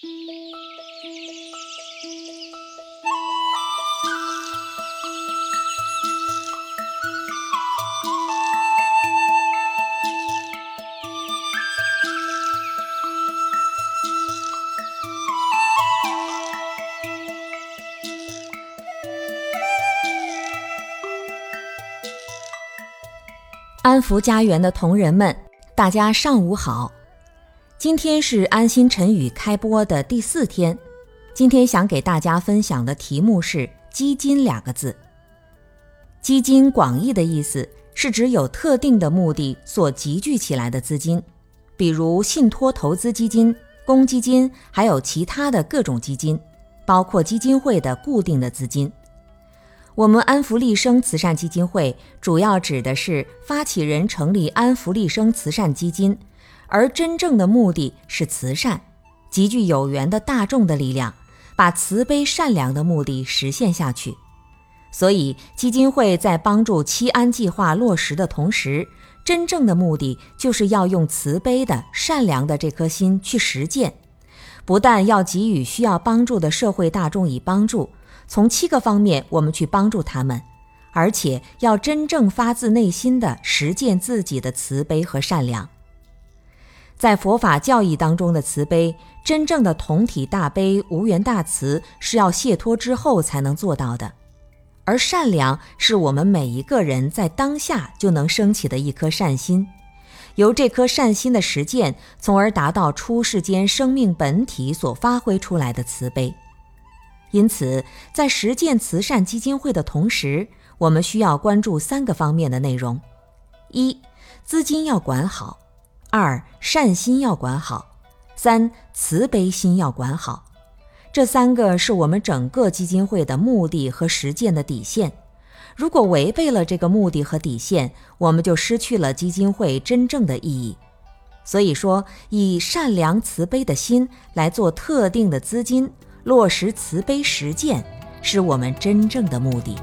安福家园的同仁们大家上午好。今天是安心晨语开播的第四天。今天想给大家分享的题目是“基金”两个字。基金广义的意思是指有特定的目的所集聚起来的资金，比如信托投资基金、公积金，还有其他的各种基金，包括基金会的固定的资金。我们安福利生慈善基金会主要指的是发起人成立安福利生慈善基金，而真正的目的是慈善，集聚有缘的大众的力量，把慈悲善良的目的实现下去。所以，基金会在帮助七安计划落实的同时，真正的目的就是要用慈悲的善良的这颗心去实践，不但要给予需要帮助的社会大众以帮助。从七个方面，我们去帮助他们，而且要真正发自内心的实践自己的慈悲和善良。在佛法教义当中的慈悲，真正的同体大悲、无缘大慈，是要解脱之后才能做到的；而善良是我们每一个人在当下就能升起的一颗善心，由这颗善心的实践，从而达到出世间生命本体所发挥出来的慈悲。因此，在实践慈善基金会的同时，我们需要关注三个方面的内容：一、资金要管好；二、善心要管好；三、慈悲心要管好。这三个是我们整个基金会的目的和实践的底线。如果违背了这个目的和底线，我们就失去了基金会真正的意义。所以说，以善良慈悲的心来做特定的资金。落实慈悲实践，是我们真正的目的。